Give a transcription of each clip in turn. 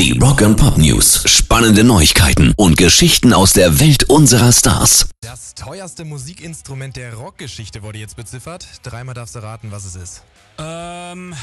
Die Rock and Pop News. Spannende Neuigkeiten und Geschichten aus der Welt unserer Stars. Das teuerste Musikinstrument der Rockgeschichte wurde jetzt beziffert. Dreimal darfst du raten, was es ist. Ähm,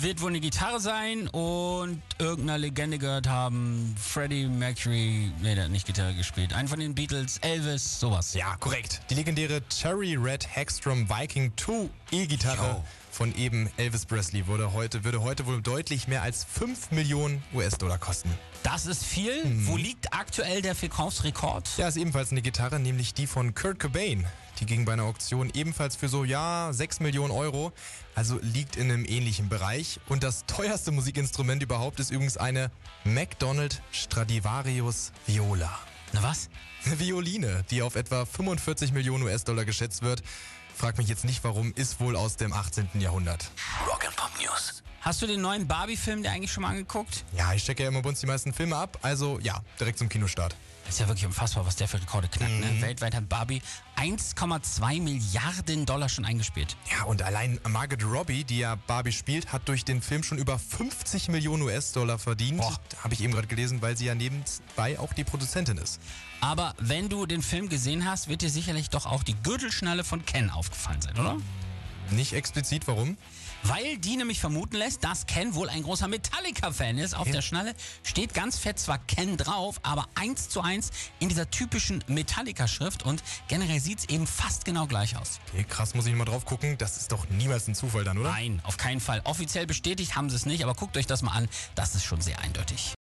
wird wohl eine Gitarre sein und irgendeiner Legende gehört haben, Freddie Mercury, nee, der hat nicht Gitarre gespielt, einen von den Beatles, Elvis, sowas. Ja, korrekt. Die legendäre Cherry Red Hagstrom Viking 2 E-Gitarre von eben Elvis Presley würde heute, würde heute wohl deutlich mehr als 5 Millionen US-Dollar kosten. Das ist viel. Wo liegt aktuell der Verkaufsrekord? Ja, ist ebenfalls eine Gitarre, nämlich die von Kurt Cobain. Die ging bei einer Auktion ebenfalls für so, ja, 6 Millionen Euro. Also liegt in einem ähnlichen Bereich. Und das teuerste Musikinstrument überhaupt ist übrigens eine McDonald Stradivarius Viola. Na was? Eine Violine, die auf etwa 45 Millionen US-Dollar geschätzt wird. Frag mich jetzt nicht warum, ist wohl aus dem 18. Jahrhundert. Rock and Pop News. Hast du den neuen Barbie-Film dir eigentlich schon mal angeguckt? Ja, ich checke ja immer bei uns die meisten Filme ab. Also ja, direkt zum Kinostart. Das ist ja wirklich unfassbar, was der für Rekorde knackt. Ne? Weltweit hat Barbie 1,2 Milliarden Dollar schon eingespielt. Ja, und allein Margaret Robbie, die ja Barbie spielt, hat durch den Film schon über 50 Millionen US-Dollar verdient. Boah. Habe ich eben gerade gelesen, weil sie ja nebenbei auch die Produzentin ist. Aber wenn du den Film gesehen hast, wird dir sicherlich doch auch die Gürtelschnalle von Ken aufgefallen sein, oder? Nicht explizit, warum? Weil die nämlich vermuten lässt, dass Ken wohl ein großer Metallica-Fan ist. Auf Okay. der Schnalle steht ganz fett zwar Ken drauf, aber eins zu eins in dieser typischen Metallica-Schrift und generell sieht es eben fast genau gleich aus. Okay, krass, muss ich mal drauf gucken. Das ist doch niemals ein Zufall dann, oder? Nein, auf keinen Fall. Offiziell bestätigt haben sie es nicht, aber guckt euch das mal an. Das ist schon sehr eindeutig.